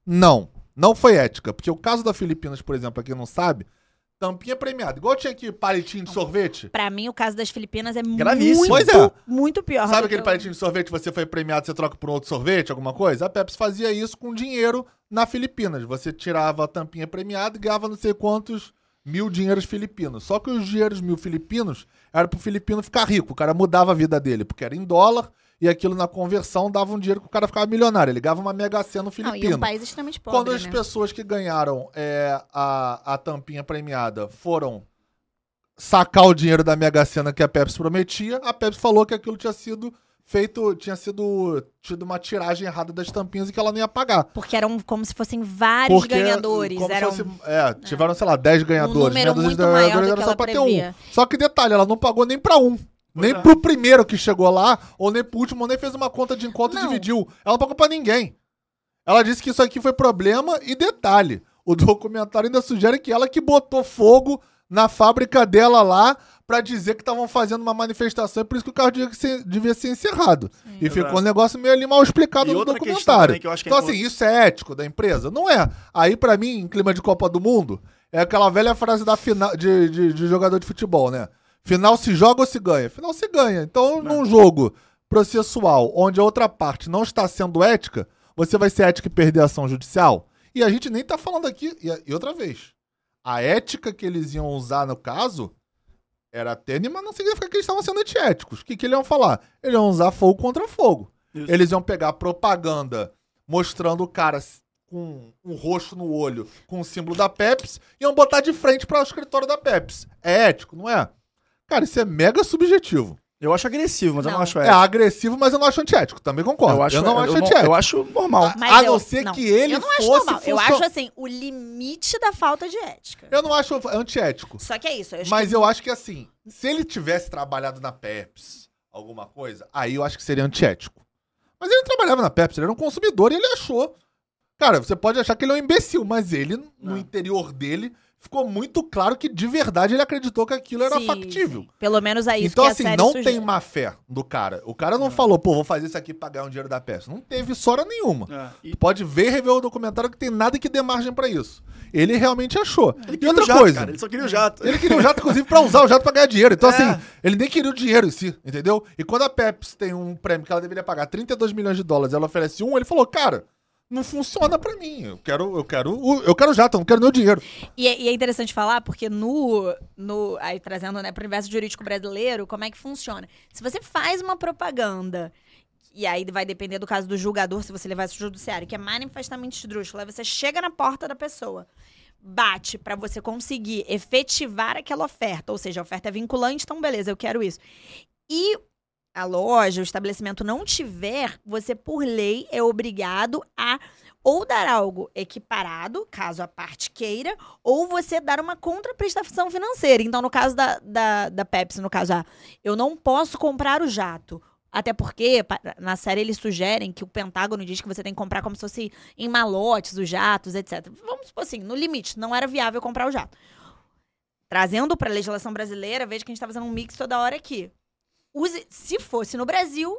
B: Não. Não foi ética. Porque o caso da Filipinas, por exemplo, pra quem não sabe, Tampinha premiada. Igual tinha aqui palitinho de sorvete.
C: Pra mim, o caso das Filipinas é Gravíssimo. muito, pois é. muito pior.
B: Sabe aquele eu... palitinho de sorvete você foi premiado, você troca por outro sorvete, alguma coisa? A Pepsi fazia isso com dinheiro na Filipinas. Você tirava a tampinha premiada e ganhava não sei quantos mil dinheiros filipinos. Só que os dinheiros mil filipinos era pro filipino ficar rico. O cara mudava a vida dele, porque era em dólar e aquilo na conversão dava um dinheiro que o cara ficava milionário. Ele ganhava uma mega cena no Filipino. Não, e um
C: país extremamente pobre,
B: Quando as né? pessoas que ganharam é, a, a tampinha premiada foram sacar o dinheiro da mega cena que a Pepsi prometia, a Pepsi falou que aquilo tinha sido feito, tinha sido tido uma tiragem errada das tampinhas e que ela não ia pagar.
C: Porque eram como se fossem vários Porque, ganhadores. Como eram...
B: Fosse, é, tiveram, sei lá, 10 ganhadores.
C: Um número muito maior do que ela previa.
B: Um. Só que detalhe, ela não pagou nem para um. Nem é. pro primeiro que chegou lá, ou nem pro último, nem fez uma conta de encontro e dividiu. Ela não pagou pra ninguém. Ela disse que isso aqui foi problema e detalhe. O documentário ainda sugere que ela que botou fogo na fábrica dela lá para dizer que estavam fazendo uma manifestação e por isso que o carro devia ser, devia ser encerrado. Sim, e ficou um negócio meio ali mal explicado e no documentário. É então, é assim, isso é ético da empresa? Não é. Aí, para mim, em clima de Copa do Mundo, é aquela velha frase da final de, de, de jogador de futebol, né? Final se joga ou se ganha? Final se ganha. Então, não. num jogo processual onde a outra parte não está sendo ética, você vai ser ética e perder a ação judicial? E a gente nem tá falando aqui. E, outra vez, a ética que eles iam usar no caso era tênue, mas não significa que eles estavam sendo antiéticos. O que, que eles iam falar? Eles iam usar fogo contra fogo. Isso. Eles iam pegar propaganda mostrando o cara com um roxo no olho, com o símbolo da Pepsi, iam botar de frente para o escritório da Pepsi. É ético, não é? Cara, isso é mega subjetivo.
A: Eu acho agressivo, mas não. eu não acho
B: ético. É agressivo, mas eu não acho antiético. Também concordo.
A: Eu, acho,
B: eu não
A: eu,
B: acho
A: eu
B: antiético.
A: Eu acho normal.
C: Mas
B: a não ser não. que ele
C: eu não
B: fosse...
C: Acho normal. Eu acho, assim, o limite da falta de ética.
B: Eu não acho antiético.
C: Só que é isso.
B: Eu mas que... eu acho que, assim, se ele tivesse trabalhado na Pepsi, alguma coisa, aí eu acho que seria antiético. Mas ele trabalhava na Pepsi, ele era um consumidor e ele achou. Cara, você pode achar que ele é um imbecil, mas ele, no não. interior dele, ficou muito claro que de verdade ele acreditou que aquilo era sim, factível. Sim.
C: Pelo menos é isso
B: então,
C: que
B: assim, não sugere. tem má fé do cara. O cara não, não, falou, pô, vou fazer isso aqui pra ganhar um dinheiro da peça. Não teve sora nenhuma. É. E... pode ver e rever o documentário que tem nada que dê margem para isso. Ele realmente achou.
A: Ele e outra jato, coisa. Cara, ele só queria o jato.
B: Ele queria o jato, inclusive, pra usar o jato pra ganhar dinheiro. Então, é. assim, ele nem queria o dinheiro em si, entendeu? E quando a Pepsi tem um prêmio que ela deveria pagar 32 milhões de dólares, ela oferece um, ele falou, cara não funciona para mim. Eu quero, eu quero, eu quero jato, eu não quero meu dinheiro.
C: E é, e é, interessante falar porque no, no aí trazendo né, para o universo jurídico brasileiro, como é que funciona? Se você faz uma propaganda e aí vai depender do caso do julgador, se você levar isso ao judiciário, que é manifestamente esdrúxulo, aí você chega na porta da pessoa, bate para você conseguir efetivar aquela oferta, ou seja, a oferta é vinculante, então beleza, eu quero isso. E a loja, o estabelecimento não tiver, você, por lei, é obrigado a ou dar algo equiparado, caso a parte queira, ou você dar uma contraprestação financeira. Então, no caso da, da, da Pepsi, no caso, ah, eu não posso comprar o jato. Até porque, na série, eles sugerem que o Pentágono diz que você tem que comprar como se fosse em malotes os jatos, etc. Vamos supor assim, no limite, não era viável comprar o jato. Trazendo para a legislação brasileira, veja que a gente está fazendo um mix toda hora aqui use, se fosse no Brasil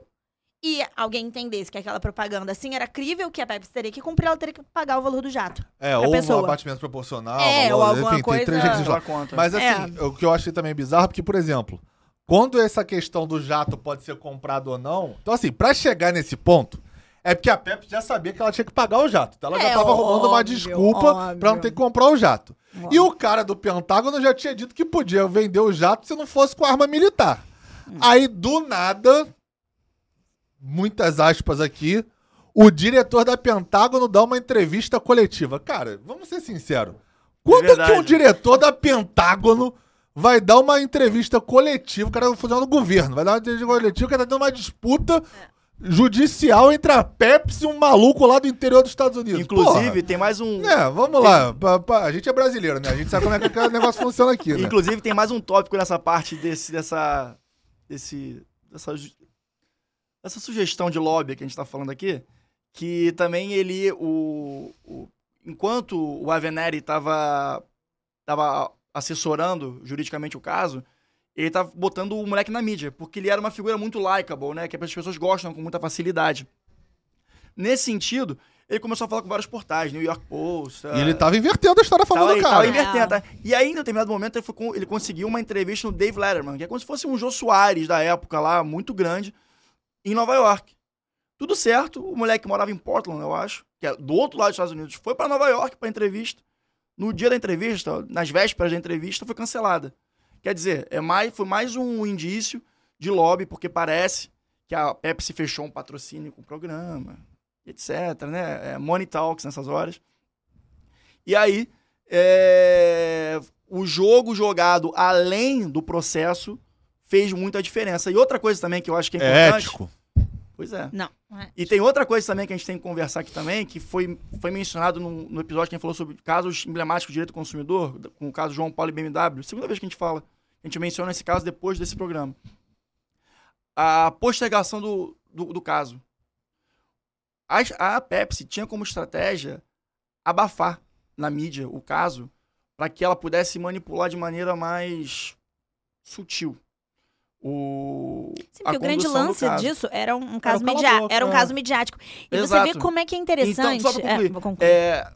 C: e alguém entendesse que aquela propaganda assim era crível, que a Pepsi teria que cumprir, ela teria que pagar o valor do jato.
B: É, ou pessoa. um abatimento proporcional, é, valor, ou alguma enfim, coisa... tem três jeitos de conta. Mas assim, é. o que eu achei também bizarro, porque, por exemplo, quando essa questão do jato pode ser comprado ou não, então assim, para chegar nesse ponto, é porque a Pepsi já sabia que ela tinha que pagar o jato. Então ela é, já tava arrumando uma desculpa óbvio. pra não ter que comprar o jato. Óbvio. E o cara do Pentágono já tinha dito que podia vender o jato se não fosse com arma militar. Aí, do nada, muitas aspas aqui, o diretor da Pentágono dá uma entrevista coletiva. Cara, vamos ser sinceros. Quando é que um diretor da Pentágono vai dar uma entrevista coletiva, o cara vai fazer no governo, vai dar uma entrevista coletiva, que tá tendo uma disputa judicial entre a Pepsi e um maluco lá do interior dos Estados Unidos.
A: Inclusive, Porra. tem mais um.
B: É, vamos tem... lá. A gente é brasileiro, né? A gente sabe como é que o negócio funciona aqui, né?
A: Inclusive, tem mais um tópico nessa parte desse, dessa desse, dessa, dessa sugestão de lobby que a gente está falando aqui, que também ele, o, o enquanto o Aveneri estava tava assessorando juridicamente o caso, ele estava botando o moleque na mídia, porque ele era uma figura muito likable, né, que as pessoas gostam com muita facilidade. Nesse sentido, ele começou a falar com vários portais, New York Post.
B: E ele tava invertendo a história falando do cara. Tava
A: invertendo, tá? E aí, em determinado momento, ele, foi, ele conseguiu uma entrevista no Dave Letterman, que é como se fosse um Jô Soares da época lá, muito grande, em Nova York. Tudo certo, o moleque morava em Portland, eu acho, que é do outro lado dos Estados Unidos, foi para Nova York para entrevista. No dia da entrevista, nas vésperas da entrevista, foi cancelada. Quer dizer, é mais, foi mais um indício de lobby, porque parece que a Pepsi fechou um patrocínio com o programa etc, né? É, money talks nessas horas. E aí, é, o jogo jogado além do processo fez muita diferença. E outra coisa também que eu acho que é, é importante... É ético. Pois é.
C: Não. é
A: e tem outra coisa também que a gente tem que conversar aqui também, que foi, foi mencionado no, no episódio que a gente falou sobre casos emblemáticos de direito do consumidor, com o caso João Paulo e BMW. Segunda vez que a gente fala. A gente menciona esse caso depois desse programa. A postergação do, do, do caso. A, a Pepsi tinha como estratégia abafar na mídia o caso para que ela pudesse manipular de maneira mais sutil o
C: Sim, porque o grande lance disso era um, um caso midiático, era um caso midiático. E Exato. você vê como é que é interessante. Então, só pra
A: concluir, é, é,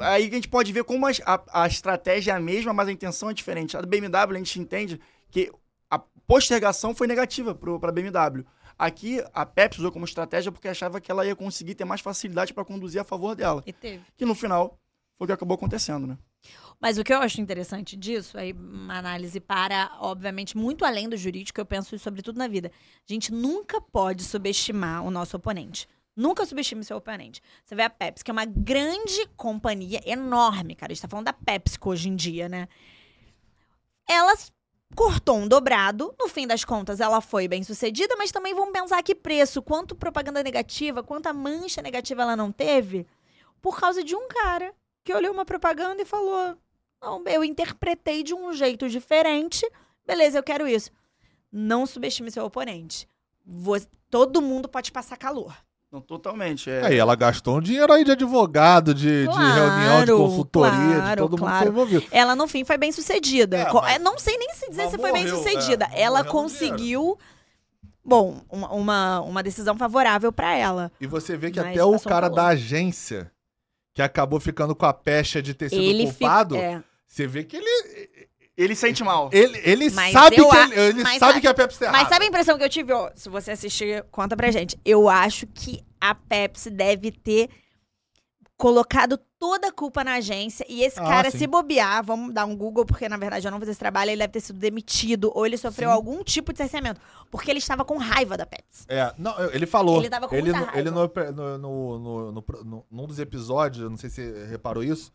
A: aí a gente pode ver como a, a, a, estratégia é a mesma, mas a intenção é diferente. A BMW a gente entende que a postergação foi negativa para a BMW. Aqui, a Pepsi usou como estratégia porque achava que ela ia conseguir ter mais facilidade para conduzir a favor dela.
C: E teve.
A: Que no final foi o que acabou acontecendo, né?
C: Mas o que eu acho interessante disso, aí uma análise para, obviamente, muito além do jurídico, eu penso isso sobretudo na vida. A gente nunca pode subestimar o nosso oponente. Nunca subestime seu oponente. Você vê a Pepsi, que é uma grande companhia, enorme, cara. A gente tá falando da PepsiCo hoje em dia, né? Ela cortou um dobrado. No fim das contas, ela foi bem sucedida, mas também vamos pensar que preço, quanto propaganda negativa, quanta mancha negativa ela não teve, por causa de um cara que olhou uma propaganda e falou: Não, eu interpretei de um jeito diferente. Beleza, eu quero isso. Não subestime seu oponente. Todo mundo pode passar calor.
A: Não, totalmente. É.
B: Aí ela gastou um dinheiro aí de advogado, de, claro, de reunião, de consultoria, claro, de todo claro. mundo foi envolvido.
C: Ela, no fim, foi bem sucedida. É, mas, é, não sei nem se dizer se foi bem sucedida. É, ela conseguiu. Bom, uma, uma, uma, decisão favorável para ela.
B: E você vê que até o cara da agência, que acabou ficando com a pecha de ter sido ele culpado, fi... é. você vê que ele
A: ele sente mal.
B: Ele, ele sabe, que, ele, ele sabe a, que a Pepsi tá
C: Mas sabe a impressão que eu tive? Ó, se você assistir, conta pra gente. Eu acho que a Pepsi deve ter colocado toda a culpa na agência e esse ah, cara sim. se bobear, vamos dar um Google, porque na verdade eu não fiz esse trabalho, ele deve ter sido demitido ou ele sofreu sim. algum tipo de cerceamento, porque ele estava com raiva da Pepsi.
B: É, não, ele falou. Ele estava com ele, muita raiva. Ele no, no, no, no, num dos episódios, não sei se você reparou isso,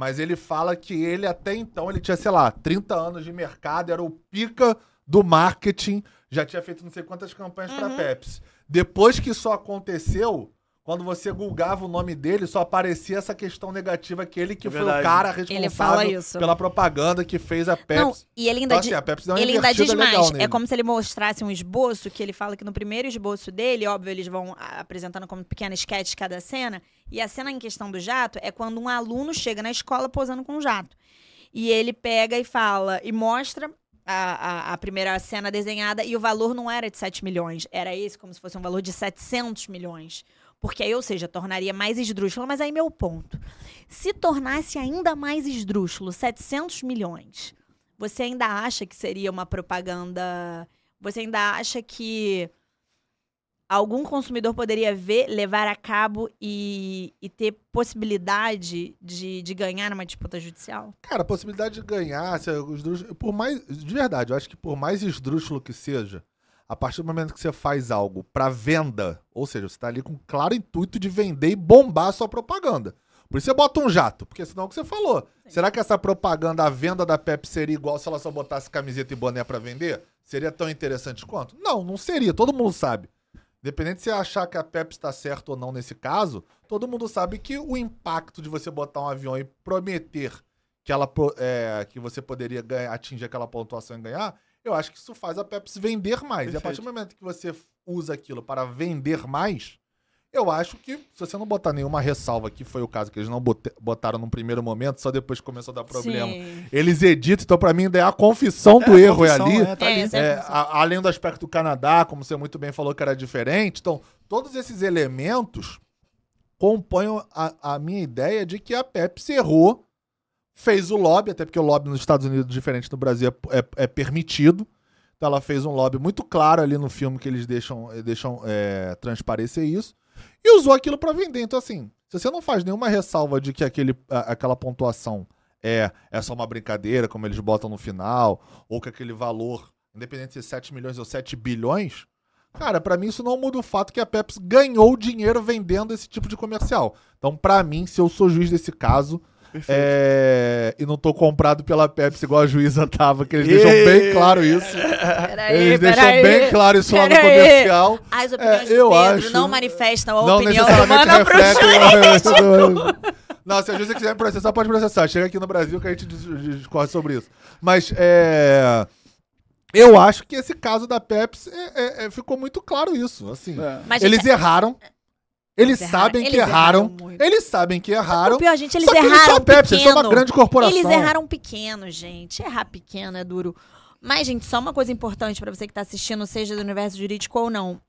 B: mas ele fala que ele até então, ele tinha, sei lá, 30 anos de mercado, era o pica do marketing, já tinha feito não sei quantas campanhas uhum. para Pepsi. Depois que isso aconteceu, quando você gulgava o nome dele, só aparecia essa questão negativa que ele que é foi o cara responsável pela propaganda que fez a Pepsi. Não,
C: e ele ainda, então, assim, a Pepsi deu uma ele ainda diz mais. É como se ele mostrasse um esboço, que ele fala que no primeiro esboço dele, óbvio, eles vão apresentando como pequena sketch cada cena, e a cena em questão do jato é quando um aluno chega na escola posando com um jato. E ele pega e fala, e mostra a, a, a, primeira cena desenhada e o valor não era de 7 milhões, era esse como se fosse um valor de 700 milhões. Porque aí, ou seja, tornaria mais esdrúxulo. Mas aí, meu ponto. Se tornasse ainda mais esdrúxulo, 700 milhões, você ainda acha que seria uma propaganda. Você ainda acha que algum consumidor poderia ver, levar a cabo e, e ter possibilidade de, de ganhar numa disputa judicial?
B: Cara, a possibilidade de ganhar, por mais. De verdade, eu acho que por mais esdrúxulo que seja, a partir do momento que você faz algo para venda, ou seja, você está ali com claro intuito de vender e bombar a sua propaganda. Por isso você bota um jato, porque senão é o que você falou. Sim. Será que essa propaganda, a venda da Pepsi seria igual se ela só botasse camiseta e boné para vender? Seria tão interessante quanto? Não, não seria, todo mundo sabe. Independente de você achar que a Pepsi está certo ou não nesse caso, todo mundo sabe que o impacto de você botar um avião e prometer que, ela, é, que você poderia ganhar, atingir aquela pontuação e ganhar eu acho que isso faz a Pepsi vender mais. Perfeito. E a partir do momento que você usa aquilo para vender mais, eu acho que, se você não botar nenhuma ressalva, que foi o caso que eles não botaram num primeiro momento, só depois que começou a dar problema, Sim. eles editam. Então, para mim, ainda é a confissão é, do erro confissão, é ali. É, tá ali. É, é a, além do aspecto do Canadá, como você muito bem falou que era diferente. Então, todos esses elementos compõem a, a minha ideia de que a Pepsi errou fez o lobby, até porque o lobby nos Estados Unidos, diferente do Brasil, é, é, é permitido. Então ela fez um lobby muito claro ali no filme que eles deixam, eh, deixam é, transparecer isso. E usou aquilo para vender. Então, assim, se você não faz nenhuma ressalva de que aquele, aquela pontuação é, é só uma brincadeira, como eles botam no final, ou que aquele valor, independente de ser 7 milhões ou 7 bilhões, cara, para mim isso não muda o fato que a Pepsi ganhou dinheiro vendendo esse tipo de comercial. Então, para mim, se eu sou juiz desse caso, é, e não tô comprado pela Pepsi igual a juíza tava, que eles e... deixam bem claro isso. Peraí, eles deixam aí. bem claro isso lá no comercial.
C: As opiniões é, eu Pedro acho... não manifestam a não opinião humana pro jurídico.
B: Não, se a juíza quiser processar, pode processar. Chega aqui no Brasil que a gente discorre sobre isso. Mas é. Eu acho que esse caso da Pepsi é, é, é ficou muito claro isso. Assim, é. eles erraram. Eles, sabem que erraram. eles sabem que erraram. O
C: pior, gente, eles erraram eles são Pepsi,
B: pequeno. eles são uma grande corporação.
C: Eles erraram pequeno, gente. Errar pequeno é duro. Mas, gente, só uma coisa importante para você que tá assistindo, seja do universo jurídico ou não.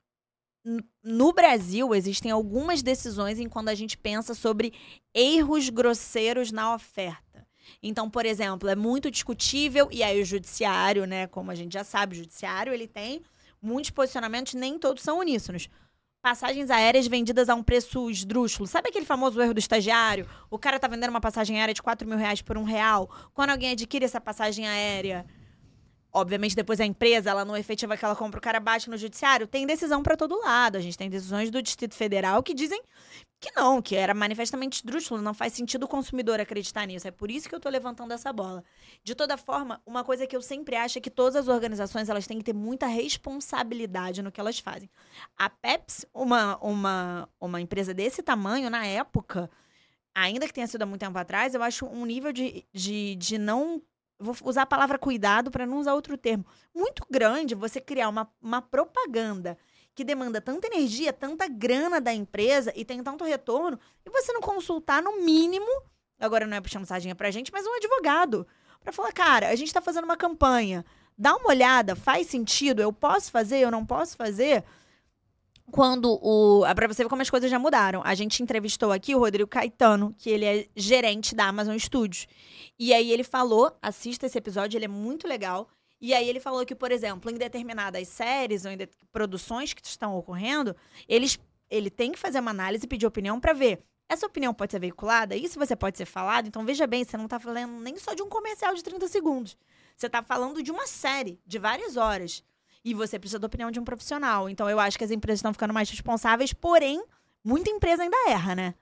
C: No Brasil, existem algumas decisões em quando a gente pensa sobre erros grosseiros na oferta. Então, por exemplo, é muito discutível, e aí o judiciário, né, como a gente já sabe, o judiciário, ele tem muitos posicionamentos, nem todos são uníssonos passagens aéreas vendidas a um preço esdrúxulo. Sabe aquele famoso erro do estagiário? O cara tá vendendo uma passagem aérea de 4 mil reais por um real. Quando alguém adquire essa passagem aérea, Obviamente, depois a empresa, ela não efetiva que ela compra, o cara bate no judiciário. Tem decisão para todo lado. A gente tem decisões do Distrito Federal que dizem que não, que era manifestamente esdrúxulo. Não faz sentido o consumidor acreditar nisso. É por isso que eu tô levantando essa bola. De toda forma, uma coisa que eu sempre acho é que todas as organizações elas têm que ter muita responsabilidade no que elas fazem. A Pepsi, uma, uma, uma empresa desse tamanho, na época, ainda que tenha sido há muito tempo atrás, eu acho um nível de, de, de não vou usar a palavra cuidado para não usar outro termo, muito grande você criar uma, uma propaganda que demanda tanta energia, tanta grana da empresa e tem tanto retorno, e você não consultar no mínimo, agora não é puxando sardinha pra gente, mas um advogado, para falar, cara, a gente tá fazendo uma campanha, dá uma olhada, faz sentido, eu posso fazer, eu não posso fazer? Quando o. Pra você ver como as coisas já mudaram. A gente entrevistou aqui o Rodrigo Caetano, que ele é gerente da Amazon Studios. E aí ele falou: assista esse episódio, ele é muito legal. E aí ele falou que, por exemplo, em determinadas séries ou em produções que estão ocorrendo, eles, ele tem que fazer uma análise e pedir opinião para ver. Essa opinião pode ser veiculada, isso você pode ser falado. Então veja bem, você não está falando nem só de um comercial de 30 segundos. Você está falando de uma série de várias horas. E você precisa da opinião de um profissional. Então eu acho que as empresas estão ficando mais responsáveis, porém, muita empresa ainda erra, né?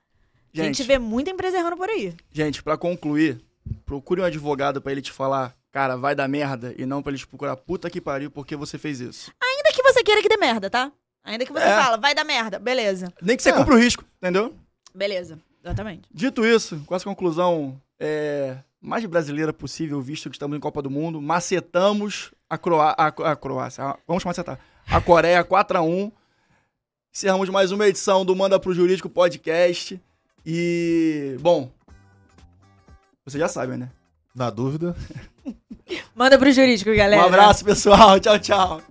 C: Gente, a gente vê muita empresa errando por aí.
A: Gente, para concluir, procure um advogado para ele te falar, cara, vai dar merda, e não para ele te procurar puta que pariu porque você fez isso.
C: Ainda que você queira que dê merda, tá? Ainda que você é. fala, vai dar merda, beleza.
A: Nem que você é. compre o risco, entendeu?
C: Beleza, exatamente.
A: Dito isso, com essa conclusão é, mais brasileira possível, visto que estamos em Copa do Mundo, macetamos a, Croá a, a Croácia. Vamos macetar. A Coreia 4x1. Encerramos mais uma edição do Manda Pro Jurídico Podcast. E, bom, você já sabe, né?
B: Na dúvida.
C: Manda pro jurídico, galera.
A: Um abraço, pessoal. Tchau, tchau.